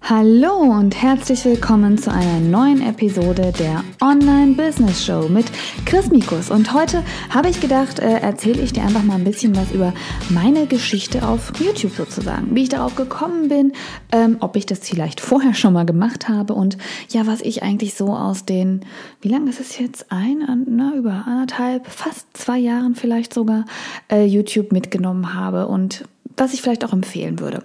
Hallo und herzlich willkommen zu einer neuen Episode der Online Business Show mit Chris Mikus. Und heute habe ich gedacht, äh, erzähle ich dir einfach mal ein bisschen was über meine Geschichte auf YouTube sozusagen. Wie ich darauf gekommen bin, ähm, ob ich das vielleicht vorher schon mal gemacht habe und ja, was ich eigentlich so aus den, wie lange ist es jetzt? Ein, na, über anderthalb, fast zwei Jahren vielleicht sogar, äh, YouTube mitgenommen habe und was ich vielleicht auch empfehlen würde.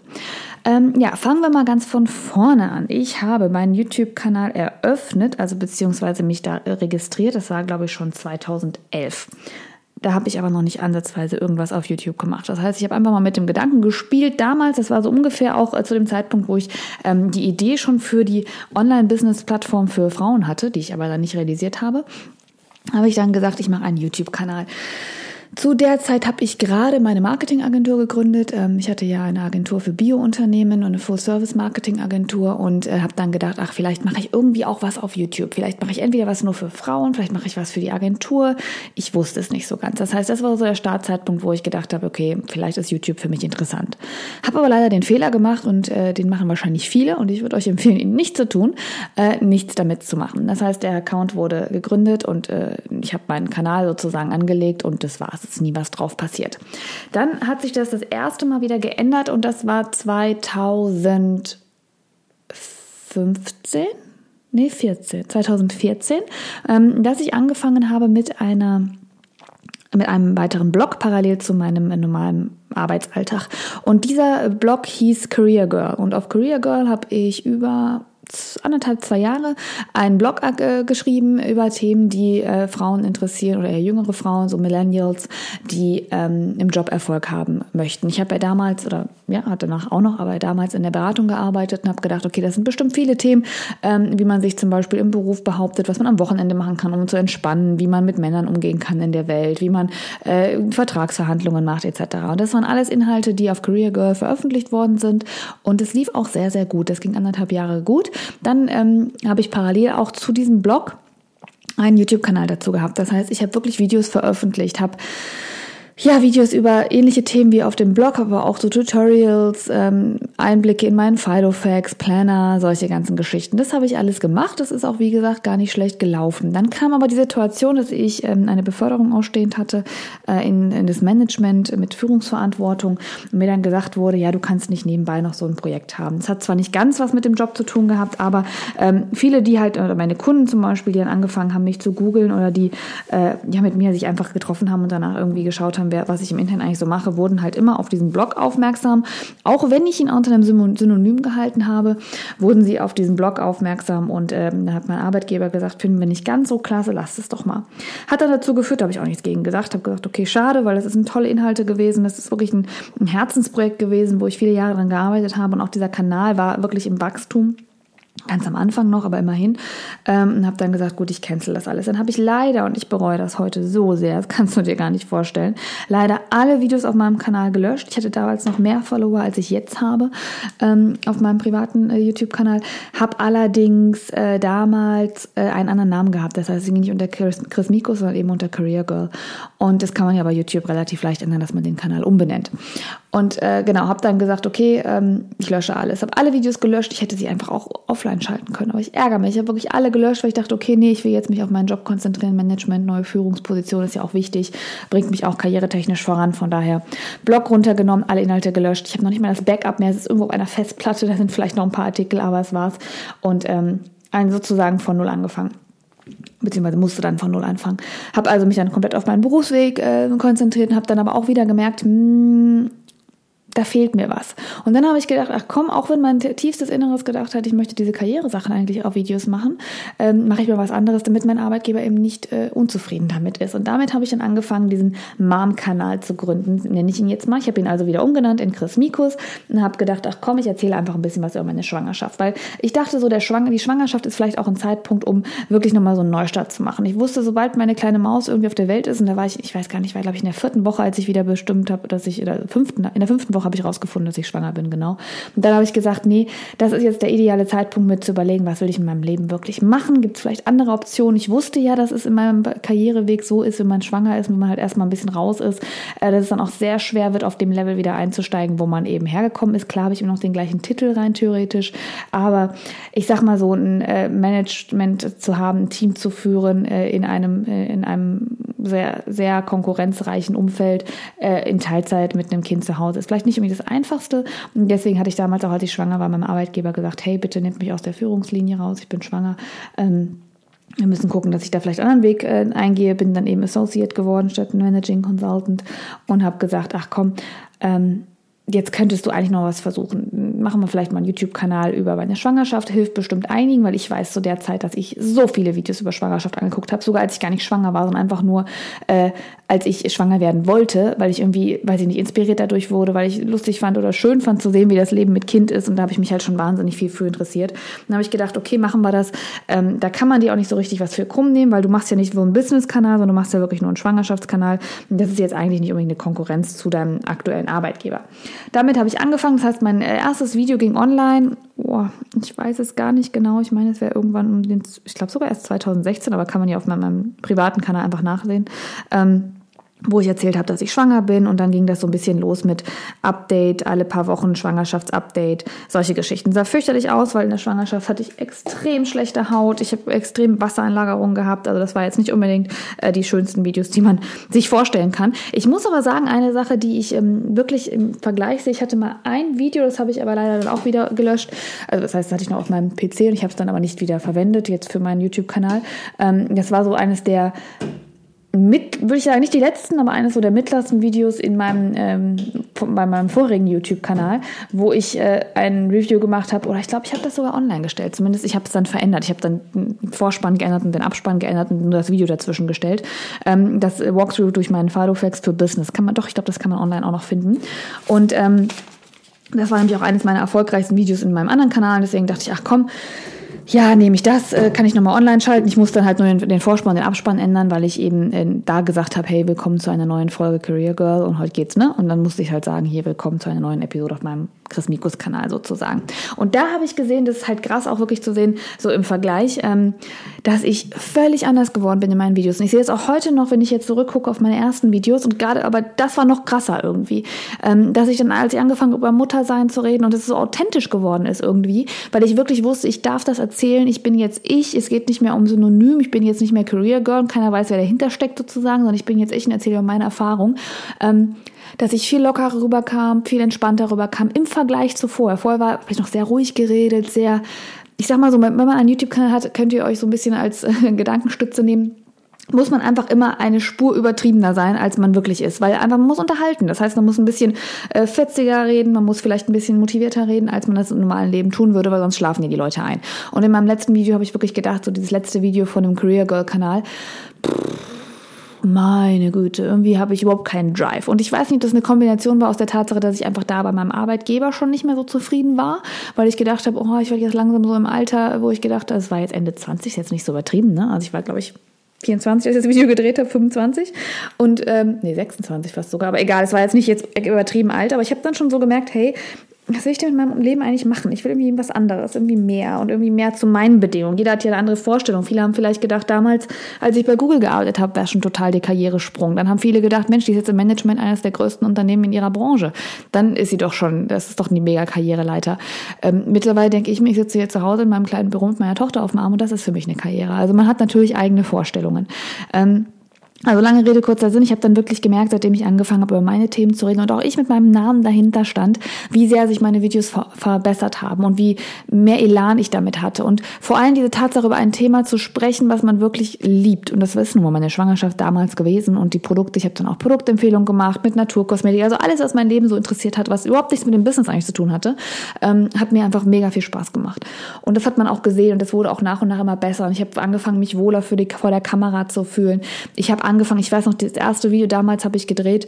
Ähm, ja, fangen wir mal ganz von vorne an. Ich habe meinen YouTube-Kanal eröffnet, also beziehungsweise mich da registriert. Das war, glaube ich, schon 2011. Da habe ich aber noch nicht ansatzweise irgendwas auf YouTube gemacht. Das heißt, ich habe einfach mal mit dem Gedanken gespielt. Damals, das war so ungefähr auch äh, zu dem Zeitpunkt, wo ich ähm, die Idee schon für die Online-Business-Plattform für Frauen hatte, die ich aber dann nicht realisiert habe, habe ich dann gesagt, ich mache einen YouTube-Kanal. Zu der Zeit habe ich gerade meine Marketingagentur gegründet. Ähm, ich hatte ja eine Agentur für Biounternehmen und eine Full-Service-Marketing-Agentur und äh, habe dann gedacht, ach, vielleicht mache ich irgendwie auch was auf YouTube. Vielleicht mache ich entweder was nur für Frauen, vielleicht mache ich was für die Agentur. Ich wusste es nicht so ganz. Das heißt, das war so der Startzeitpunkt, wo ich gedacht habe, okay, vielleicht ist YouTube für mich interessant. Habe aber leider den Fehler gemacht und äh, den machen wahrscheinlich viele und ich würde euch empfehlen, ihn nicht zu tun, äh, nichts damit zu machen. Das heißt, der Account wurde gegründet und äh, ich habe meinen Kanal sozusagen angelegt und das war's ist nie was drauf passiert. Dann hat sich das das erste Mal wieder geändert und das war 2015. Nee, 14, 2014, ähm, dass ich angefangen habe mit einer mit einem weiteren Blog parallel zu meinem normalen Arbeitsalltag. Und dieser Blog hieß Career Girl. Und auf Career Girl habe ich über anderthalb, zwei Jahre einen Blog äh, geschrieben über Themen, die äh, Frauen interessieren oder eher jüngere Frauen, so Millennials, die ähm, im Job Erfolg haben möchten. Ich habe ja damals oder ja, hat danach auch noch, aber damals in der Beratung gearbeitet und habe gedacht, okay, das sind bestimmt viele Themen, ähm, wie man sich zum Beispiel im Beruf behauptet, was man am Wochenende machen kann, um zu entspannen, wie man mit Männern umgehen kann in der Welt, wie man äh, Vertragsverhandlungen macht etc. Und das waren alles Inhalte, die auf Career Girl veröffentlicht worden sind und es lief auch sehr, sehr gut. Das ging anderthalb Jahre gut. Dann ähm, habe ich parallel auch zu diesem Blog einen YouTube-Kanal dazu gehabt. Das heißt, ich habe wirklich Videos veröffentlicht, habe ja, Videos über ähnliche Themen wie auf dem Blog, aber auch so Tutorials, ähm, Einblicke in meinen Fidofax, Planner, solche ganzen Geschichten. Das habe ich alles gemacht. Das ist auch, wie gesagt, gar nicht schlecht gelaufen. Dann kam aber die Situation, dass ich ähm, eine Beförderung ausstehend hatte äh, in, in das Management mit Führungsverantwortung und mir dann gesagt wurde, ja, du kannst nicht nebenbei noch so ein Projekt haben. Das hat zwar nicht ganz was mit dem Job zu tun gehabt, aber ähm, viele, die halt, oder meine Kunden zum Beispiel, die dann angefangen haben, mich zu googeln oder die äh, ja mit mir sich einfach getroffen haben und danach irgendwie geschaut haben, haben, was ich im Internet eigentlich so mache, wurden halt immer auf diesen Blog aufmerksam. Auch wenn ich ihn unter einem Synonym gehalten habe, wurden sie auf diesen Blog aufmerksam und ähm, da hat mein Arbeitgeber gesagt, finden wir nicht ganz so klasse, lasst es doch mal. Hat dann dazu geführt, da habe ich auch nichts gegen gesagt, habe gesagt, okay, schade, weil das sind tolle Inhalte gewesen, das ist wirklich ein, ein Herzensprojekt gewesen, wo ich viele Jahre dran gearbeitet habe und auch dieser Kanal war wirklich im Wachstum ganz am Anfang noch, aber immerhin, ähm, und habe dann gesagt, gut, ich cancel das alles. Dann habe ich leider, und ich bereue das heute so sehr, das kannst du dir gar nicht vorstellen, leider alle Videos auf meinem Kanal gelöscht. Ich hatte damals noch mehr Follower, als ich jetzt habe, ähm, auf meinem privaten äh, YouTube-Kanal, habe allerdings äh, damals äh, einen anderen Namen gehabt. Das heißt, es ging nicht unter Chris, Chris Mikos, sondern eben unter Career Girl. Und das kann man ja bei YouTube relativ leicht ändern, dass man den Kanal umbenennt. Und äh, genau, habe dann gesagt, okay, ähm, ich lösche alles. Habe alle Videos gelöscht. Ich hätte sie einfach auch offline schalten können. Aber ich ärgere mich. Ich habe wirklich alle gelöscht, weil ich dachte, okay, nee, ich will jetzt mich auf meinen Job konzentrieren. Management, neue Führungsposition ist ja auch wichtig. Bringt mich auch karrieretechnisch voran. Von daher Blog runtergenommen, alle Inhalte gelöscht. Ich habe noch nicht mal das Backup mehr. Es ist irgendwo auf einer Festplatte. Da sind vielleicht noch ein paar Artikel, aber es war's. Und ähm, sozusagen von null angefangen beziehungsweise musste dann von null anfangen. Habe also mich dann komplett auf meinen Berufsweg äh, konzentriert und habe dann aber auch wieder gemerkt, mh, hm, da fehlt mir was. Und dann habe ich gedacht, ach komm, auch wenn mein tiefstes Inneres gedacht hat, ich möchte diese Karrieresachen eigentlich auf Videos machen, ähm, mache ich mal was anderes, damit mein Arbeitgeber eben nicht äh, unzufrieden damit ist. Und damit habe ich dann angefangen, diesen Mom-Kanal zu gründen, nenne ich ihn jetzt mal. Ich habe ihn also wieder umgenannt in Chris Mikus und habe gedacht, ach komm, ich erzähle einfach ein bisschen was über meine Schwangerschaft, weil ich dachte so, der Schwang die Schwangerschaft ist vielleicht auch ein Zeitpunkt, um wirklich nochmal so einen Neustart zu machen. Ich wusste, sobald meine kleine Maus irgendwie auf der Welt ist, und da war ich, ich weiß gar nicht, war glaube ich in der vierten Woche, als ich wieder bestimmt habe, dass ich, oder fünften, in der fünften Woche Woche habe ich rausgefunden, dass ich schwanger bin, genau. Und dann habe ich gesagt, nee, das ist jetzt der ideale Zeitpunkt, mit zu überlegen, was will ich in meinem Leben wirklich machen? Gibt es vielleicht andere Optionen? Ich wusste ja, dass es in meinem Karriereweg so ist, wenn man schwanger ist, wenn man halt erstmal ein bisschen raus ist, äh, dass es dann auch sehr schwer wird, auf dem Level wieder einzusteigen, wo man eben hergekommen ist. Klar habe ich immer noch den gleichen Titel rein theoretisch, aber ich sag mal so ein äh, Management zu haben, ein Team zu führen äh, in einem in einem sehr sehr konkurrenzreichen Umfeld in Teilzeit mit einem Kind zu Hause ist vielleicht nicht unbedingt das Einfachste und deswegen hatte ich damals auch, als ich schwanger war, meinem Arbeitgeber gesagt, hey, bitte nehmt mich aus der Führungslinie raus, ich bin schwanger. Ähm, wir müssen gucken, dass ich da vielleicht einen anderen Weg äh, eingehe. Bin dann eben Associate geworden statt Managing Consultant und habe gesagt, ach komm, ähm, jetzt könntest du eigentlich noch was versuchen. Machen wir vielleicht mal einen YouTube-Kanal über meine Schwangerschaft. Hilft bestimmt einigen, weil ich weiß zu der Zeit, dass ich so viele Videos über Schwangerschaft angeguckt habe, sogar als ich gar nicht schwanger war, sondern einfach nur, äh, als ich schwanger werden wollte, weil ich irgendwie, weiß ich nicht, inspiriert dadurch wurde, weil ich lustig fand oder schön fand zu sehen, wie das Leben mit Kind ist. Und da habe ich mich halt schon wahnsinnig viel für interessiert. dann habe ich gedacht, okay, machen wir das. Ähm, da kann man dir auch nicht so richtig was für krumm nehmen, weil du machst ja nicht so einen Business-Kanal, sondern du machst ja wirklich nur einen Schwangerschaftskanal. Und das ist jetzt eigentlich nicht unbedingt eine Konkurrenz zu deinem aktuellen Arbeitgeber. Damit habe ich angefangen. Das heißt, mein äh, erstes Video ging online. Oh, ich weiß es gar nicht genau. Ich meine, es wäre irgendwann um den, ich glaube sogar erst 2016, aber kann man ja auf meinem, meinem privaten Kanal einfach nachsehen. Ähm, wo ich erzählt habe, dass ich schwanger bin und dann ging das so ein bisschen los mit Update, alle paar Wochen Schwangerschaftsupdate, solche Geschichten. Sah fürchterlich aus, weil in der Schwangerschaft hatte ich extrem schlechte Haut, ich habe extrem Wassereinlagerungen gehabt, also das war jetzt nicht unbedingt äh, die schönsten Videos, die man sich vorstellen kann. Ich muss aber sagen, eine Sache, die ich ähm, wirklich im Vergleich sehe, ich hatte mal ein Video, das habe ich aber leider dann auch wieder gelöscht, also das heißt, das hatte ich noch auf meinem PC und ich habe es dann aber nicht wieder verwendet, jetzt für meinen YouTube-Kanal. Ähm, das war so eines der mit, würde ich sagen, nicht die letzten, aber eines so der mittlersten Videos in meinem, ähm, bei meinem vorigen YouTube-Kanal, wo ich äh, ein Review gemacht habe, oder ich glaube, ich habe das sogar online gestellt. Zumindest ich habe es dann verändert. Ich habe dann den Vorspann geändert und den Abspann geändert und nur das Video dazwischen gestellt. Ähm, das Walkthrough durch meinen Fadofax für Business kann man doch, ich glaube, das kann man online auch noch finden. Und ähm, das war nämlich auch eines meiner erfolgreichsten Videos in meinem anderen Kanal. Deswegen dachte ich, ach komm, ja, nehme ich das, äh, kann ich nochmal online schalten. Ich muss dann halt nur den, den Vorspann, den Abspann ändern, weil ich eben äh, da gesagt habe, hey, willkommen zu einer neuen Folge Career Girl und heute geht's, ne? Und dann musste ich halt sagen, hier, willkommen zu einer neuen Episode auf meinem Chris Mikus Kanal sozusagen. Und da habe ich gesehen, das ist halt krass auch wirklich zu sehen, so im Vergleich, ähm, dass ich völlig anders geworden bin in meinen Videos. Und ich sehe es auch heute noch, wenn ich jetzt zurückgucke auf meine ersten Videos und gerade, aber das war noch krasser irgendwie, ähm, dass ich dann, als ich angefangen habe, über Muttersein zu reden und es so authentisch geworden ist irgendwie, weil ich wirklich wusste, ich darf das erzählen, ich bin jetzt ich, es geht nicht mehr um Synonym, ich bin jetzt nicht mehr Career Girl und keiner weiß, wer dahinter steckt sozusagen, sondern ich bin jetzt ich und erzähle über meine Erfahrung. Ähm, dass ich viel lockerer rüberkam, viel entspannter rüberkam im Vergleich zu vorher. Vorher war ich noch sehr ruhig geredet, sehr, ich sag mal so, wenn man einen YouTube-Kanal hat, könnt ihr euch so ein bisschen als äh, Gedankenstütze nehmen muss man einfach immer eine Spur übertriebener sein, als man wirklich ist, weil einfach man muss unterhalten. Das heißt, man muss ein bisschen äh, fetziger reden, man muss vielleicht ein bisschen motivierter reden, als man das im normalen Leben tun würde, weil sonst schlafen ja die Leute ein. Und in meinem letzten Video habe ich wirklich gedacht, so dieses letzte Video von dem Career Girl Kanal, pff, meine Güte, irgendwie habe ich überhaupt keinen Drive. Und ich weiß nicht, ob das eine Kombination war aus der Tatsache, dass ich einfach da bei meinem Arbeitgeber schon nicht mehr so zufrieden war, weil ich gedacht habe, oh, ich werde jetzt langsam so im Alter, wo ich gedacht habe, es war jetzt Ende 20, ist jetzt nicht so übertrieben, ne? Also ich war, glaube ich, 24, als ich das Video gedreht habe, 25 und ähm, nee 26 fast sogar, aber egal, es war jetzt nicht jetzt übertrieben alt, aber ich habe dann schon so gemerkt, hey, was will ich denn mit meinem Leben eigentlich machen? Ich will irgendwie was anderes, irgendwie mehr und irgendwie mehr zu meinen Bedingungen. Jeder hat ja eine andere Vorstellung. Viele haben vielleicht gedacht, damals, als ich bei Google gearbeitet habe, wäre schon total der Karrieresprung. Dann haben viele gedacht, Mensch, die ist jetzt im Management eines der größten Unternehmen in ihrer Branche. Dann ist sie doch schon, das ist doch eine mega Karriereleiter. Ähm, mittlerweile denke ich mir, ich sitze hier zu Hause in meinem kleinen Büro mit meiner Tochter auf dem Arm und das ist für mich eine Karriere. Also man hat natürlich eigene Vorstellungen. Ähm, also lange Rede, kurzer Sinn. Ich habe dann wirklich gemerkt, seitdem ich angefangen habe, über meine Themen zu reden und auch ich mit meinem Namen dahinter stand, wie sehr sich meine Videos ver verbessert haben und wie mehr Elan ich damit hatte. Und vor allem diese Tatsache, über ein Thema zu sprechen, was man wirklich liebt. Und das nun mal meine Schwangerschaft damals gewesen und die Produkte. Ich habe dann auch Produktempfehlungen gemacht mit Naturkosmetik. Also alles, was mein Leben so interessiert hat, was überhaupt nichts mit dem Business eigentlich zu tun hatte, ähm, hat mir einfach mega viel Spaß gemacht. Und das hat man auch gesehen und das wurde auch nach und nach immer besser. Und ich habe angefangen, mich wohler für die, vor der Kamera zu fühlen. Ich habe angefangen, ich weiß noch, das erste Video damals habe ich gedreht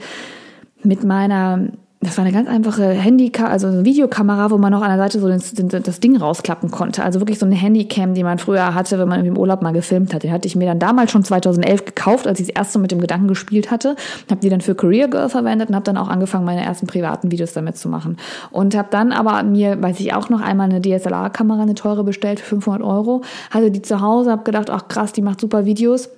mit meiner das war eine ganz einfache Handy, also eine Videokamera, wo man noch an der Seite so das, das, Ding rausklappen konnte. Also wirklich so eine Handycam, die man früher hatte, wenn man im Urlaub mal gefilmt hat. Den hatte ich mir dann damals schon 2011 gekauft, als ich das erste mit dem Gedanken gespielt hatte. Habe die dann für Career Girl verwendet und habe dann auch angefangen, meine ersten privaten Videos damit zu machen. Und habe dann aber mir, weiß ich auch noch, einmal eine DSLR-Kamera, eine teure bestellt für 500 Euro. Hatte die zu Hause, habe gedacht, ach krass, die macht super Videos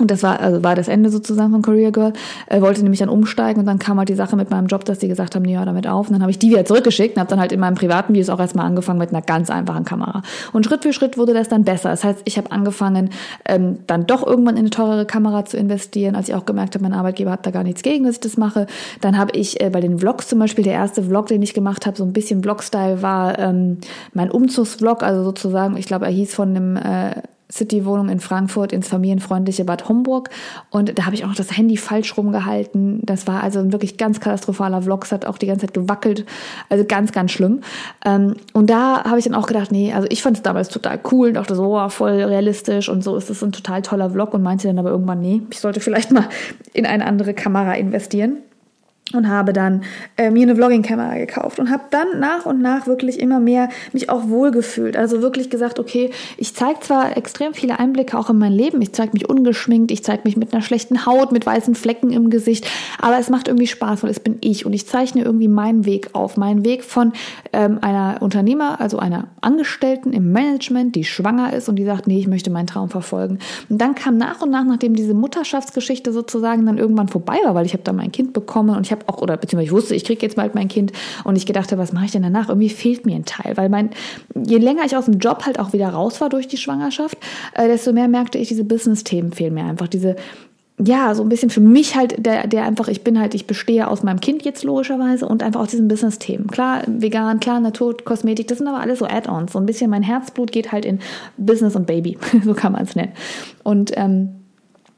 und das war, also war das Ende sozusagen von Career Girl. Er wollte nämlich dann umsteigen und dann kam halt die Sache mit meinem Job, dass die gesagt haben, nee, hör damit auf. Und dann habe ich die wieder zurückgeschickt und habe dann halt in meinem privaten Videos auch erstmal angefangen mit einer ganz einfachen Kamera. Und Schritt für Schritt wurde das dann besser. Das heißt, ich habe angefangen, ähm, dann doch irgendwann in eine teurere Kamera zu investieren, als ich auch gemerkt habe, mein Arbeitgeber hat da gar nichts gegen, dass ich das mache. Dann habe ich äh, bei den Vlogs zum Beispiel, der erste Vlog, den ich gemacht habe, so ein bisschen Vlog-Style war ähm, mein Umzugsvlog, also sozusagen, ich glaube, er hieß von einem äh, City-Wohnung in Frankfurt ins familienfreundliche Bad Homburg. Und da habe ich auch noch das Handy falsch rumgehalten. Das war also ein wirklich ganz katastrophaler Vlog. Es hat auch die ganze Zeit gewackelt. Also ganz, ganz schlimm. Ähm, und da habe ich dann auch gedacht, nee, also ich fand es damals total cool und dachte so, oh, voll realistisch und so ist es ein total toller Vlog und meinte dann aber irgendwann, nee, ich sollte vielleicht mal in eine andere Kamera investieren und habe dann äh, mir eine Vlogging-Kamera gekauft und habe dann nach und nach wirklich immer mehr mich auch wohlgefühlt. Also wirklich gesagt, okay, ich zeige zwar extrem viele Einblicke auch in mein Leben, ich zeige mich ungeschminkt, ich zeige mich mit einer schlechten Haut, mit weißen Flecken im Gesicht, aber es macht irgendwie Spaß, weil es bin ich und ich zeichne irgendwie meinen Weg auf, meinen Weg von ähm, einer Unternehmer, also einer Angestellten im Management, die schwanger ist und die sagt, nee, ich möchte meinen Traum verfolgen. Und dann kam nach und nach, nachdem diese Mutterschaftsgeschichte sozusagen dann irgendwann vorbei war, weil ich habe dann mein Kind bekommen und ich habe auch, oder beziehungsweise ich wusste, ich kriege jetzt bald mein Kind und ich gedacht habe, was mache ich denn danach? Irgendwie fehlt mir ein Teil, weil mein, je länger ich aus dem Job halt auch wieder raus war durch die Schwangerschaft, äh, desto mehr merkte ich, diese Business-Themen fehlen mir einfach, diese ja, so ein bisschen für mich halt, der, der einfach, ich bin halt, ich bestehe aus meinem Kind jetzt logischerweise und einfach aus diesen Business-Themen. Klar, vegan, klar, Natur, Kosmetik, das sind aber alles so Add-ons. So ein bisschen mein Herzblut geht halt in Business und Baby, so kann man es nennen. Und ähm,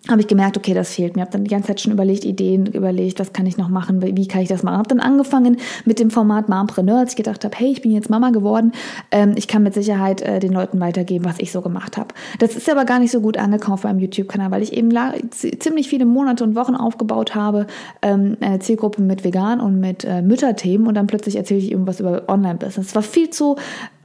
habe ich gemerkt, okay, das fehlt mir. Habe dann die ganze Zeit schon überlegt, Ideen überlegt, was kann ich noch machen, wie kann ich das machen. Habe dann angefangen mit dem Format Mompreneur, als ich gedacht habe, hey, ich bin jetzt Mama geworden, ähm, ich kann mit Sicherheit äh, den Leuten weitergeben, was ich so gemacht habe. Das ist aber gar nicht so gut angekauft beim YouTube-Kanal, weil ich eben ziemlich viele Monate und Wochen aufgebaut habe, ähm, eine Zielgruppe mit Vegan und mit äh, Mütterthemen und dann plötzlich erzähle ich irgendwas über Online-Business. Es war viel zu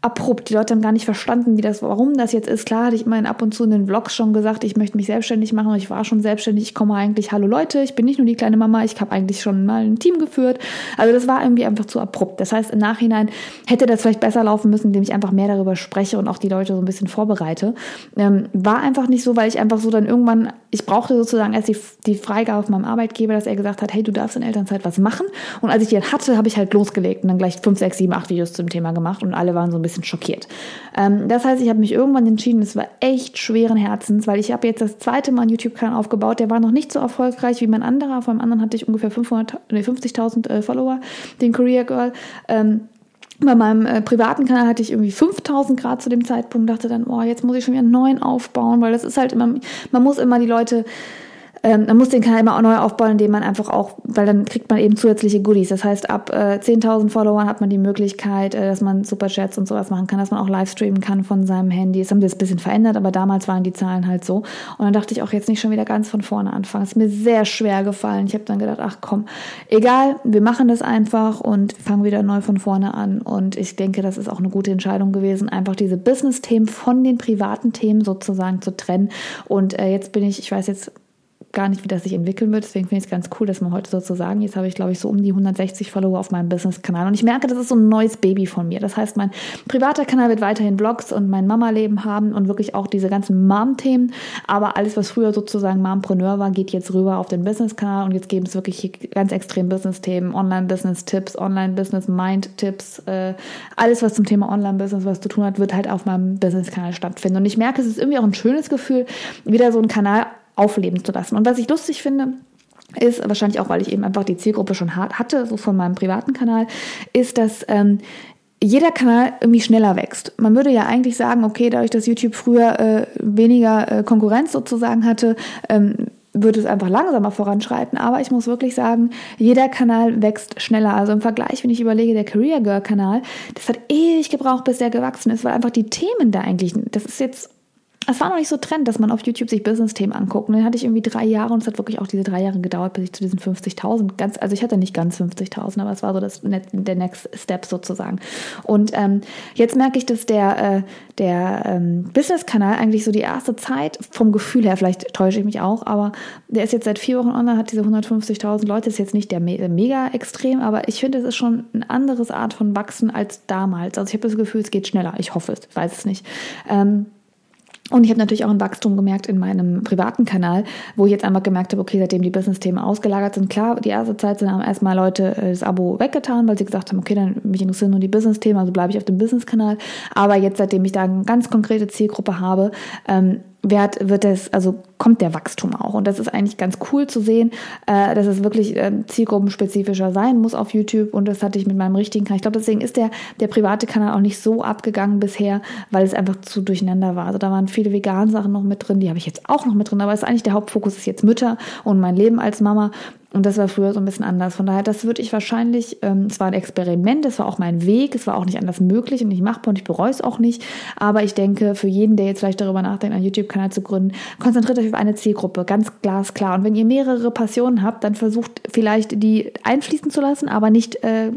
abrupt. Die Leute haben gar nicht verstanden, wie das, warum das jetzt ist. Klar hatte ich immerhin ab und zu in den Vlogs schon gesagt, ich möchte mich selbstständig machen. Ich war schon selbstständig. Ich komme eigentlich, hallo Leute, ich bin nicht nur die kleine Mama, ich habe eigentlich schon mal ein Team geführt. Also das war irgendwie einfach zu abrupt. Das heißt, im Nachhinein hätte das vielleicht besser laufen müssen, indem ich einfach mehr darüber spreche und auch die Leute so ein bisschen vorbereite. Ähm, war einfach nicht so, weil ich einfach so dann irgendwann, ich brauchte sozusagen erst die, die Freigabe von meinem Arbeitgeber, dass er gesagt hat, hey, du darfst in Elternzeit was machen. Und als ich die dann hatte, habe ich halt losgelegt und dann gleich fünf, sechs, sieben, acht Videos zum Thema gemacht und alle waren so ein bisschen schockiert. Ähm, das heißt, ich habe mich irgendwann entschieden, es war echt schweren Herzens, weil ich habe jetzt das zweite Mal einen YouTube-Kanal aufgebaut, der war noch nicht so erfolgreich wie mein anderer. Von einem anderen hatte ich ungefähr 50.000 äh, Follower, den Career Girl. Ähm, bei meinem äh, privaten Kanal hatte ich irgendwie 5000 Grad zu dem Zeitpunkt, dachte dann, oh, jetzt muss ich schon wieder einen neuen aufbauen, weil das ist halt immer, man muss immer die Leute ähm, man muss den Kanal immer auch neu aufbauen, indem man einfach auch, weil dann kriegt man eben zusätzliche Goodies. Das heißt, ab äh, 10.000 Followern hat man die Möglichkeit, äh, dass man Superchats und sowas machen kann, dass man auch live streamen kann von seinem Handy. Das haben wir jetzt ein bisschen verändert, aber damals waren die Zahlen halt so. Und dann dachte ich auch jetzt nicht schon wieder ganz von vorne anfangen. Ist mir sehr schwer gefallen. Ich habe dann gedacht, ach komm, egal, wir machen das einfach und fangen wieder neu von vorne an. Und ich denke, das ist auch eine gute Entscheidung gewesen, einfach diese Business-Themen von den privaten Themen sozusagen zu trennen. Und äh, jetzt bin ich, ich weiß jetzt gar nicht, wie das sich entwickeln wird. Deswegen finde ich es ganz cool, das mal heute so zu sagen. Jetzt habe ich, glaube ich, so um die 160 Follower auf meinem Business-Kanal. Und ich merke, das ist so ein neues Baby von mir. Das heißt, mein privater Kanal wird weiterhin Blogs und mein Mama-Leben haben und wirklich auch diese ganzen Mom-Themen. Aber alles, was früher sozusagen Mompreneur war, geht jetzt rüber auf den Business-Kanal. Und jetzt geben es wirklich ganz extrem Business-Themen, Online-Business-Tipps, Online-Business-Mind-Tipps. Äh, alles, was zum Thema Online-Business was zu tun hat, wird halt auf meinem Business-Kanal stattfinden. Und ich merke, es ist irgendwie auch ein schönes Gefühl, wieder so einen Kanal aufleben zu lassen. Und was ich lustig finde, ist wahrscheinlich auch, weil ich eben einfach die Zielgruppe schon hatte, so von meinem privaten Kanal, ist, dass ähm, jeder Kanal irgendwie schneller wächst. Man würde ja eigentlich sagen, okay, dadurch, dass YouTube früher äh, weniger äh, Konkurrenz sozusagen hatte, ähm, wird es einfach langsamer voranschreiten. Aber ich muss wirklich sagen, jeder Kanal wächst schneller. Also im Vergleich, wenn ich überlege, der Career Girl Kanal, das hat ewig gebraucht, bis der gewachsen ist, weil einfach die Themen da eigentlich, das ist jetzt es war noch nicht so Trend, dass man auf YouTube sich Business-Themen anguckt. Und dann hatte ich irgendwie drei Jahre und es hat wirklich auch diese drei Jahre gedauert, bis ich zu diesen 50.000 ganz, also ich hatte nicht ganz 50.000, aber es war so das, der Next Step sozusagen. Und ähm, jetzt merke ich, dass der, äh, der ähm, Business-Kanal eigentlich so die erste Zeit vom Gefühl her, vielleicht täusche ich mich auch, aber der ist jetzt seit vier Wochen online, hat diese 150.000 Leute, ist jetzt nicht der me mega extrem, aber ich finde, es ist schon eine andere Art von Wachsen als damals. Also ich habe das Gefühl, es geht schneller. Ich hoffe es, weiß es nicht. Ähm, und ich habe natürlich auch ein Wachstum gemerkt in meinem privaten Kanal, wo ich jetzt einfach gemerkt habe, okay, seitdem die Business-Themen ausgelagert sind, klar, die erste Zeit sind haben erstmal Leute äh, das Abo weggetan, weil sie gesagt haben, okay, dann mich interessieren nur die Business-Themen, also bleibe ich auf dem Business-Kanal. Aber jetzt, seitdem ich da eine ganz konkrete Zielgruppe habe, ähm, wird, wird es, also kommt der Wachstum auch. Und das ist eigentlich ganz cool zu sehen, äh, dass es wirklich äh, zielgruppenspezifischer sein muss auf YouTube. Und das hatte ich mit meinem richtigen Kanal. Ich glaube, deswegen ist der, der private Kanal auch nicht so abgegangen bisher, weil es einfach zu durcheinander war. Also da waren viele veganen Sachen noch mit drin, die habe ich jetzt auch noch mit drin. Aber es ist eigentlich der Hauptfokus ist jetzt Mütter und mein Leben als Mama. Und das war früher so ein bisschen anders. Von daher, das würde ich wahrscheinlich, ähm, es war ein Experiment, es war auch mein Weg, es war auch nicht anders möglich und nicht machbar und ich bereue es auch nicht. Aber ich denke, für jeden, der jetzt vielleicht darüber nachdenkt, einen YouTube-Kanal zu gründen, konzentriert euch auf eine Zielgruppe, ganz glasklar. Und wenn ihr mehrere Passionen habt, dann versucht vielleicht die einfließen zu lassen, aber nicht äh,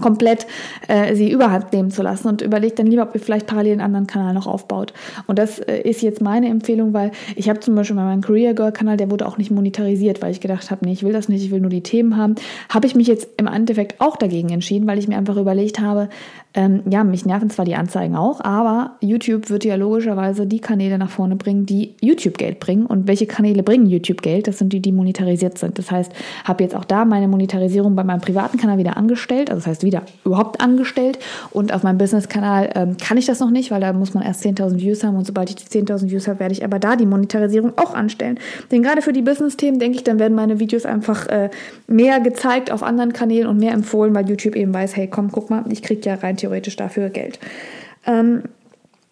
komplett äh, sie überhand nehmen zu lassen und überlegt dann lieber, ob ihr vielleicht parallel einen anderen Kanal noch aufbaut. Und das äh, ist jetzt meine Empfehlung, weil ich habe zum Beispiel meinen Career Girl Kanal, der wurde auch nicht monetarisiert, weil ich gedacht habe, nee, ich will das nicht, ich will nur die Themen haben. Habe ich mich jetzt im Endeffekt auch dagegen entschieden, weil ich mir einfach überlegt habe, ähm, ja, mich nerven zwar die Anzeigen auch, aber YouTube wird ja logischerweise die Kanäle nach vorne bringen, die YouTube Geld bringen. Und welche Kanäle bringen YouTube Geld? Das sind die, die monetarisiert sind. Das heißt, habe jetzt auch da meine Monetarisierung bei meinem privaten Kanal wieder angestellt, also das heißt wieder überhaupt angestellt. Und auf meinem Business-Kanal ähm, kann ich das noch nicht, weil da muss man erst 10.000 Views haben. Und sobald ich die 10.000 Views habe, werde ich aber da die Monetarisierung auch anstellen. Denn gerade für die Business-Themen denke ich, dann werden meine Videos einfach äh, mehr gezeigt auf anderen Kanälen und mehr empfohlen, weil YouTube eben weiß, hey, komm, guck mal, ich kriege ja rein theoretisch dafür Geld. Ähm,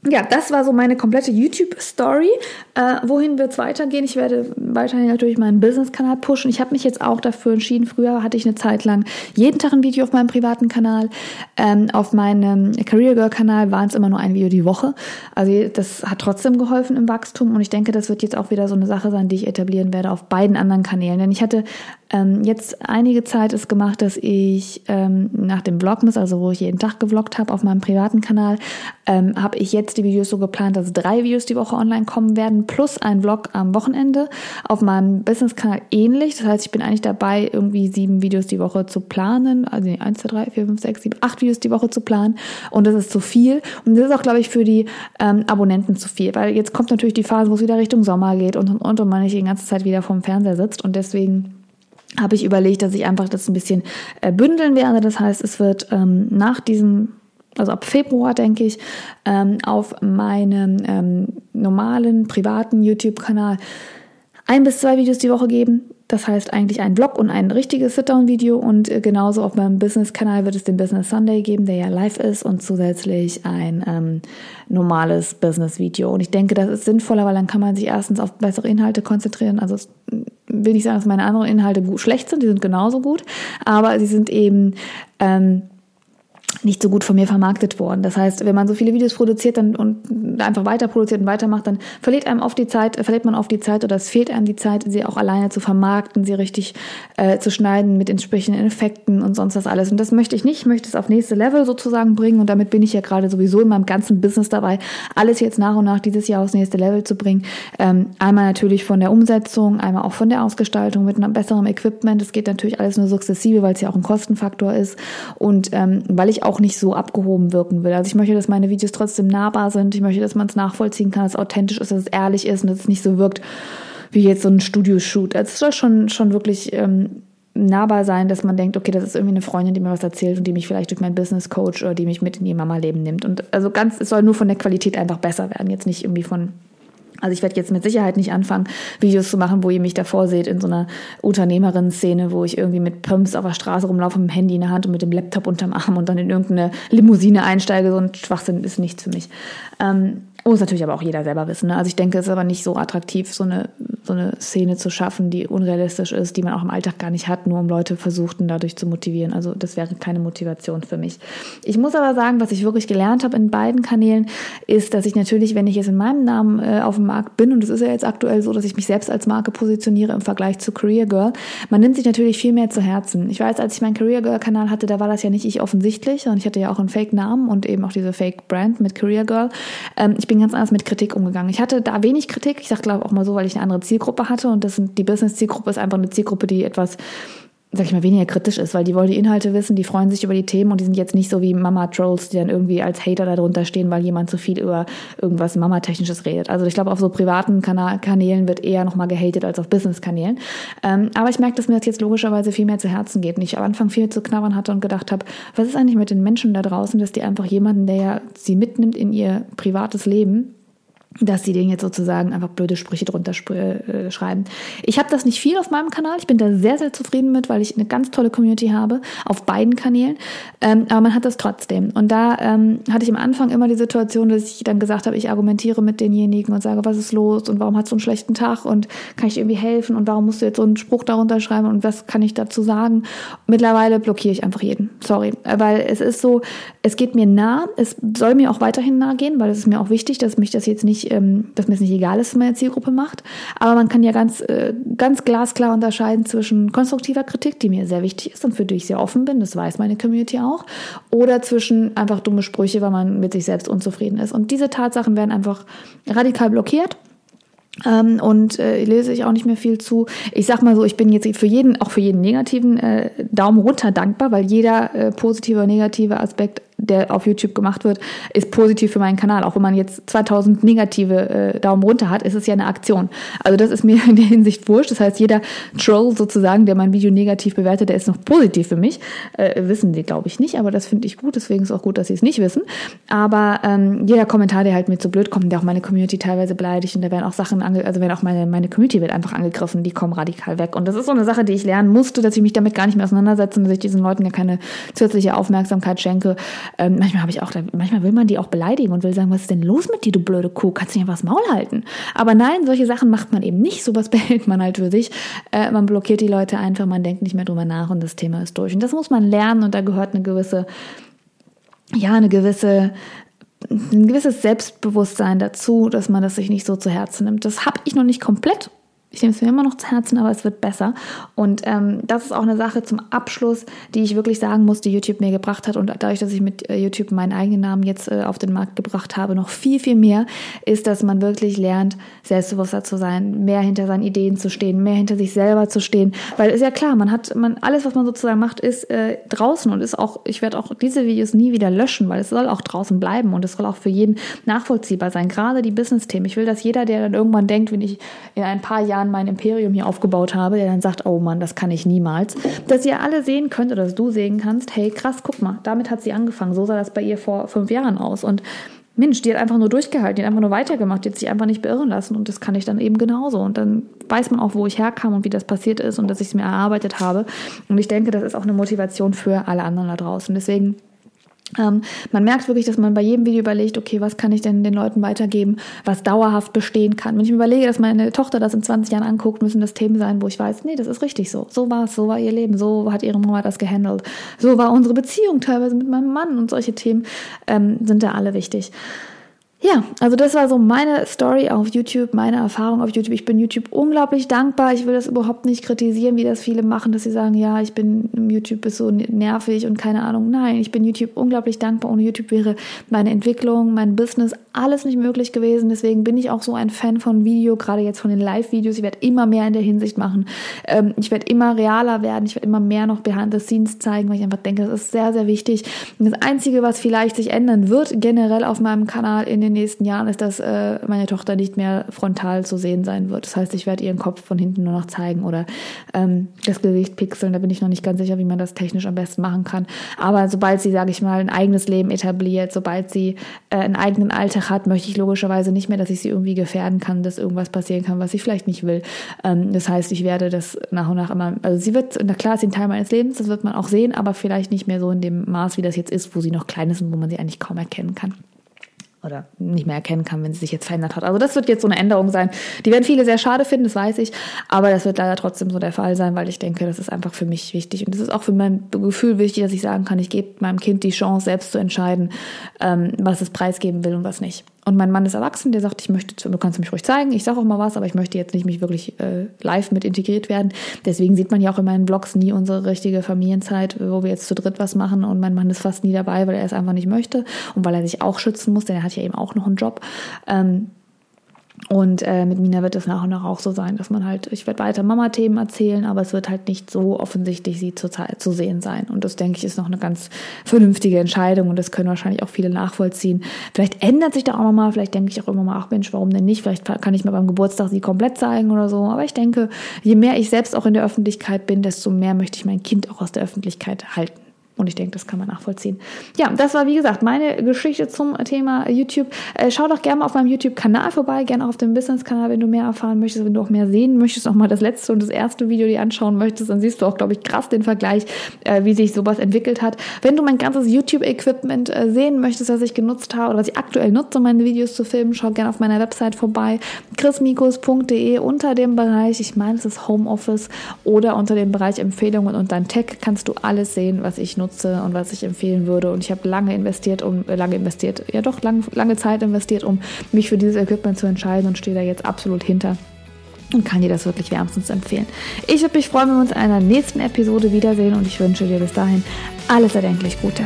ja, das war so meine komplette YouTube-Story. Äh, wohin wird es weitergehen? Ich werde weiterhin natürlich meinen Business-Kanal pushen. Ich habe mich jetzt auch dafür entschieden. Früher hatte ich eine Zeit lang jeden Tag ein Video auf meinem privaten Kanal. Ähm, auf meinem Career Girl-Kanal waren es immer nur ein Video die Woche. Also das hat trotzdem geholfen im Wachstum. Und ich denke, das wird jetzt auch wieder so eine Sache sein, die ich etablieren werde auf beiden anderen Kanälen. Denn ich hatte ähm, jetzt einige Zeit es gemacht, dass ich ähm, nach dem Vlogmas, also wo ich jeden Tag gevloggt habe auf meinem privaten Kanal, ähm, habe ich jetzt die Videos so geplant, dass drei Videos die Woche online kommen werden, plus ein Vlog am Wochenende. Auf meinem Business-Kanal ähnlich. Das heißt, ich bin eigentlich dabei, irgendwie sieben Videos die Woche zu planen. Also nee, eins, zwei, drei, vier, fünf, sechs, sieben, acht Videos die Woche zu planen. Und das ist zu viel. Und das ist auch, glaube ich, für die ähm, Abonnenten zu viel. Weil jetzt kommt natürlich die Phase, wo es wieder Richtung Sommer geht und und und und man nicht die ganze Zeit wieder vorm Fernseher sitzt. Und deswegen habe ich überlegt, dass ich einfach das ein bisschen äh, bündeln werde. Das heißt, es wird ähm, nach diesem, also ab Februar, denke ich, ähm, auf meinem ähm, normalen privaten YouTube-Kanal ein bis zwei Videos die Woche geben. Das heißt eigentlich ein Vlog und ein richtiges Sit-Down-Video und äh, genauso auf meinem Business-Kanal wird es den Business Sunday geben, der ja live ist und zusätzlich ein ähm, normales Business-Video. Und ich denke, das ist sinnvoller, weil dann kann man sich erstens auf bessere Inhalte konzentrieren. Also will nicht sagen, dass meine anderen Inhalte gut, schlecht sind, die sind genauso gut, aber sie sind eben ähm, nicht so gut von mir vermarktet worden. Das heißt, wenn man so viele Videos produziert dann, und einfach weiter produziert und weitermacht, dann verliert einem oft die Zeit, verliert man oft die Zeit oder es fehlt einem die Zeit, sie auch alleine zu vermarkten, sie richtig äh, zu schneiden mit entsprechenden Effekten und sonst was alles. Und das möchte ich nicht. Ich möchte es auf nächste Level sozusagen bringen und damit bin ich ja gerade sowieso in meinem ganzen Business dabei, alles jetzt nach und nach dieses Jahr aufs nächste Level zu bringen. Ähm, einmal natürlich von der Umsetzung, einmal auch von der Ausgestaltung mit einem besseren Equipment. Es geht natürlich alles nur sukzessive, weil es ja auch ein Kostenfaktor ist und ähm, weil ich auch nicht so abgehoben wirken will. Also ich möchte, dass meine Videos trotzdem nahbar sind. Ich möchte, dass man es nachvollziehen kann, dass es authentisch ist, dass es ehrlich ist und dass es nicht so wirkt wie jetzt so ein Studioshoot. Also es soll schon, schon wirklich ähm, nahbar sein, dass man denkt, okay, das ist irgendwie eine Freundin, die mir was erzählt und die mich vielleicht durch meinen Business Coach oder die mich mit in ihr Mama-Leben nimmt. Und also ganz, es soll nur von der Qualität einfach besser werden, jetzt nicht irgendwie von also ich werde jetzt mit Sicherheit nicht anfangen, Videos zu machen, wo ihr mich davor seht in so einer Unternehmerinnen-Szene, wo ich irgendwie mit Pumps auf der Straße rumlaufe, mit dem Handy in der Hand und mit dem Laptop unterm Arm und dann in irgendeine Limousine einsteige. So ein Schwachsinn ist nichts für mich. Ähm, muss natürlich aber auch jeder selber wissen. Ne? Also ich denke, es ist aber nicht so attraktiv, so eine so eine Szene zu schaffen, die unrealistisch ist, die man auch im Alltag gar nicht hat, nur um Leute versuchten dadurch zu motivieren. Also das wäre keine Motivation für mich. Ich muss aber sagen, was ich wirklich gelernt habe in beiden Kanälen, ist, dass ich natürlich, wenn ich jetzt in meinem Namen äh, auf dem Markt bin, und es ist ja jetzt aktuell so, dass ich mich selbst als Marke positioniere im Vergleich zu Career Girl, man nimmt sich natürlich viel mehr zu Herzen. Ich weiß, als ich meinen Career Girl Kanal hatte, da war das ja nicht ich offensichtlich, sondern ich hatte ja auch einen Fake-Namen und eben auch diese Fake-Brand mit Career Girl. Ähm, ich bin ganz anders mit Kritik umgegangen. Ich hatte da wenig Kritik. Ich sage, glaube auch mal so, weil ich eine andere Zielgruppe hatte und das sind die Business-Zielgruppe ist einfach eine Zielgruppe, die etwas sag ich mal, weniger kritisch ist, weil die wollen die Inhalte wissen, die freuen sich über die Themen und die sind jetzt nicht so wie Mama-Trolls, die dann irgendwie als Hater darunter stehen, weil jemand zu viel über irgendwas Mama-Technisches redet. Also ich glaube, auf so privaten Kanälen wird eher nochmal gehatet als auf Business-Kanälen. Ähm, aber ich merke, dass mir das jetzt logischerweise viel mehr zu Herzen geht und ich am Anfang viel zu knabbern hatte und gedacht habe, was ist eigentlich mit den Menschen da draußen, dass die einfach jemanden, der ja sie mitnimmt in ihr privates Leben, dass sie denen jetzt sozusagen einfach blöde Sprüche drunter äh, schreiben. Ich habe das nicht viel auf meinem Kanal. Ich bin da sehr, sehr zufrieden mit, weil ich eine ganz tolle Community habe auf beiden Kanälen. Ähm, aber man hat das trotzdem. Und da ähm, hatte ich am Anfang immer die Situation, dass ich dann gesagt habe, ich argumentiere mit denjenigen und sage, was ist los und warum hast du einen schlechten Tag und kann ich irgendwie helfen und warum musst du jetzt so einen Spruch darunter schreiben und was kann ich dazu sagen? Mittlerweile blockiere ich einfach jeden. Sorry. Weil es ist so, es geht mir nah. Es soll mir auch weiterhin nah gehen, weil es ist mir auch wichtig, dass mich das jetzt nicht ähm, dass mir es nicht egal ist, was meine Zielgruppe macht. Aber man kann ja ganz, äh, ganz glasklar unterscheiden zwischen konstruktiver Kritik, die mir sehr wichtig ist und für die ich sehr offen bin, das weiß meine Community auch, oder zwischen einfach dumme Sprüche, weil man mit sich selbst unzufrieden ist. Und diese Tatsachen werden einfach radikal blockiert. Ähm, und äh, lese ich auch nicht mehr viel zu. Ich sag mal so, ich bin jetzt für jeden, auch für jeden negativen äh, Daumen runter dankbar, weil jeder äh, positive oder negative Aspekt der auf YouTube gemacht wird, ist positiv für meinen Kanal. Auch wenn man jetzt 2000 negative äh, Daumen runter hat, ist es ja eine Aktion. Also das ist mir in der Hinsicht wurscht. Das heißt, jeder Troll sozusagen, der mein Video negativ bewertet, der ist noch positiv für mich. Äh, wissen die, glaube ich, nicht, aber das finde ich gut. Deswegen ist es auch gut, dass sie es nicht wissen. Aber ähm, jeder Kommentar, der halt mir zu blöd kommt, der auch meine Community teilweise beleidigt und da werden auch Sachen, ange also werden auch meine, meine Community wird einfach angegriffen, die kommen radikal weg. Und das ist so eine Sache, die ich lernen musste, dass ich mich damit gar nicht mehr auseinandersetze und dass ich diesen Leuten ja keine zusätzliche Aufmerksamkeit schenke ähm, manchmal habe ich auch, manchmal will man die auch beleidigen und will sagen, was ist denn los mit dir, du blöde Kuh? Kannst du nicht einfach das Maul halten? Aber nein, solche Sachen macht man eben nicht. Sowas behält man halt für sich. Äh, man blockiert die Leute einfach, man denkt nicht mehr drüber nach und das Thema ist durch. Und das muss man lernen und da gehört eine gewisse, ja, eine gewisse ein gewisses Selbstbewusstsein dazu, dass man das sich nicht so zu Herzen nimmt. Das habe ich noch nicht komplett ich nehme es mir immer noch zu Herzen, aber es wird besser. Und ähm, das ist auch eine Sache zum Abschluss, die ich wirklich sagen muss, die YouTube mir gebracht hat. Und dadurch, dass ich mit äh, YouTube meinen eigenen Namen jetzt äh, auf den Markt gebracht habe, noch viel, viel mehr, ist, dass man wirklich lernt, selbstbewusster zu sein, mehr hinter seinen Ideen zu stehen, mehr hinter sich selber zu stehen. Weil ist ja klar, man hat, man, alles, was man sozusagen macht, ist äh, draußen und ist auch, ich werde auch diese Videos nie wieder löschen, weil es soll auch draußen bleiben und es soll auch für jeden nachvollziehbar sein. Gerade die Business-Themen. Ich will, dass jeder, der dann irgendwann denkt, wenn ich in ein paar Jahren Jahren mein Imperium hier aufgebaut habe, der dann sagt, oh Mann, das kann ich niemals, dass ihr alle sehen könnt oder dass du sehen kannst, hey krass, guck mal, damit hat sie angefangen, so sah das bei ihr vor fünf Jahren aus und Mensch, die hat einfach nur durchgehalten, die hat einfach nur weitergemacht, die hat sich einfach nicht beirren lassen und das kann ich dann eben genauso. Und dann weiß man auch, wo ich herkam und wie das passiert ist und dass ich es mir erarbeitet habe. Und ich denke, das ist auch eine Motivation für alle anderen da draußen. Deswegen ähm, man merkt wirklich, dass man bei jedem Video überlegt, okay, was kann ich denn den Leuten weitergeben, was dauerhaft bestehen kann. Wenn ich mir überlege, dass meine Tochter das in 20 Jahren anguckt, müssen das Themen sein, wo ich weiß, nee, das ist richtig so. So war es, so war ihr Leben, so hat ihre Mama das gehandelt. So war unsere Beziehung teilweise mit meinem Mann und solche Themen ähm, sind da alle wichtig. Ja, also das war so meine Story auf YouTube, meine Erfahrung auf YouTube. Ich bin YouTube unglaublich dankbar. Ich will das überhaupt nicht kritisieren, wie das viele machen, dass sie sagen, ja, ich bin YouTube ist so nervig und keine Ahnung. Nein, ich bin YouTube unglaublich dankbar. Ohne YouTube wäre meine Entwicklung, mein Business, alles nicht möglich gewesen. Deswegen bin ich auch so ein Fan von Video, gerade jetzt von den Live-Videos. Ich werde immer mehr in der Hinsicht machen. Ähm, ich werde immer realer werden. Ich werde immer mehr noch behind the scenes zeigen, weil ich einfach denke, das ist sehr, sehr wichtig. Und das Einzige, was vielleicht sich ändern wird, generell auf meinem Kanal in den nächsten Jahren ist, dass äh, meine Tochter nicht mehr frontal zu sehen sein wird. Das heißt, ich werde ihren Kopf von hinten nur noch zeigen oder ähm, das Gesicht pixeln. Da bin ich noch nicht ganz sicher, wie man das technisch am besten machen kann. Aber sobald sie, sage ich mal, ein eigenes Leben etabliert, sobald sie äh, einen eigenen Alltag hat, möchte ich logischerweise nicht mehr, dass ich sie irgendwie gefährden kann, dass irgendwas passieren kann, was ich vielleicht nicht will. Ähm, das heißt, ich werde das nach und nach immer, also sie wird, na klar, ist ein Teil meines Lebens, das wird man auch sehen, aber vielleicht nicht mehr so in dem Maß, wie das jetzt ist, wo sie noch klein ist und wo man sie eigentlich kaum erkennen kann. Oder nicht mehr erkennen kann, wenn sie sich jetzt verändert hat. Also das wird jetzt so eine Änderung sein. Die werden viele sehr schade finden, das weiß ich, aber das wird leider trotzdem so der Fall sein, weil ich denke, das ist einfach für mich wichtig und es ist auch für mein Gefühl wichtig, dass ich sagen kann, ich gebe meinem Kind die Chance, selbst zu entscheiden, ähm, was es preisgeben will und was nicht. Und mein Mann ist erwachsen, der sagt, ich möchte, du kannst mich ruhig zeigen, ich sage auch mal was, aber ich möchte jetzt nicht mich wirklich äh, live mit integriert werden. Deswegen sieht man ja auch in meinen Vlogs nie unsere richtige Familienzeit, wo wir jetzt zu dritt was machen und mein Mann ist fast nie dabei, weil er es einfach nicht möchte und weil er sich auch schützen muss, denn er hat ja eben auch noch einen Job. Ähm, und äh, mit Mina wird es nach und nach auch so sein, dass man halt, ich werde weiter Mama-Themen erzählen, aber es wird halt nicht so offensichtlich sie zur zu sehen sein. Und das denke ich ist noch eine ganz vernünftige Entscheidung und das können wahrscheinlich auch viele nachvollziehen. Vielleicht ändert sich da auch nochmal, vielleicht denke ich auch immer mal, ach Mensch, warum denn nicht? Vielleicht kann ich mir beim Geburtstag sie komplett zeigen oder so. Aber ich denke, je mehr ich selbst auch in der Öffentlichkeit bin, desto mehr möchte ich mein Kind auch aus der Öffentlichkeit halten. Und ich denke, das kann man nachvollziehen. Ja, das war wie gesagt meine Geschichte zum Thema YouTube. Äh, schau doch gerne mal auf meinem YouTube-Kanal vorbei, gerne auch auf dem Business-Kanal, wenn du mehr erfahren möchtest, wenn du auch mehr sehen möchtest, auch mal das letzte und das erste Video dir anschauen möchtest, dann siehst du auch, glaube ich, krass den Vergleich, äh, wie sich sowas entwickelt hat. Wenn du mein ganzes YouTube-Equipment äh, sehen möchtest, was ich genutzt habe oder was ich aktuell nutze, um meine Videos zu filmen, schau gerne auf meiner Website vorbei, chrismikos.de unter dem Bereich, ich meine, es ist Homeoffice oder unter dem Bereich Empfehlungen und dann Tech kannst du alles sehen, was ich nutze nutze und was ich empfehlen würde. Und ich habe lange investiert, um äh, lange investiert, ja doch lang, lange Zeit investiert, um mich für dieses Equipment zu entscheiden und stehe da jetzt absolut hinter und kann dir das wirklich wärmstens empfehlen. Ich würde mich freuen, wenn wir uns in einer nächsten Episode wiedersehen und ich wünsche dir bis dahin alles erdenklich Gute.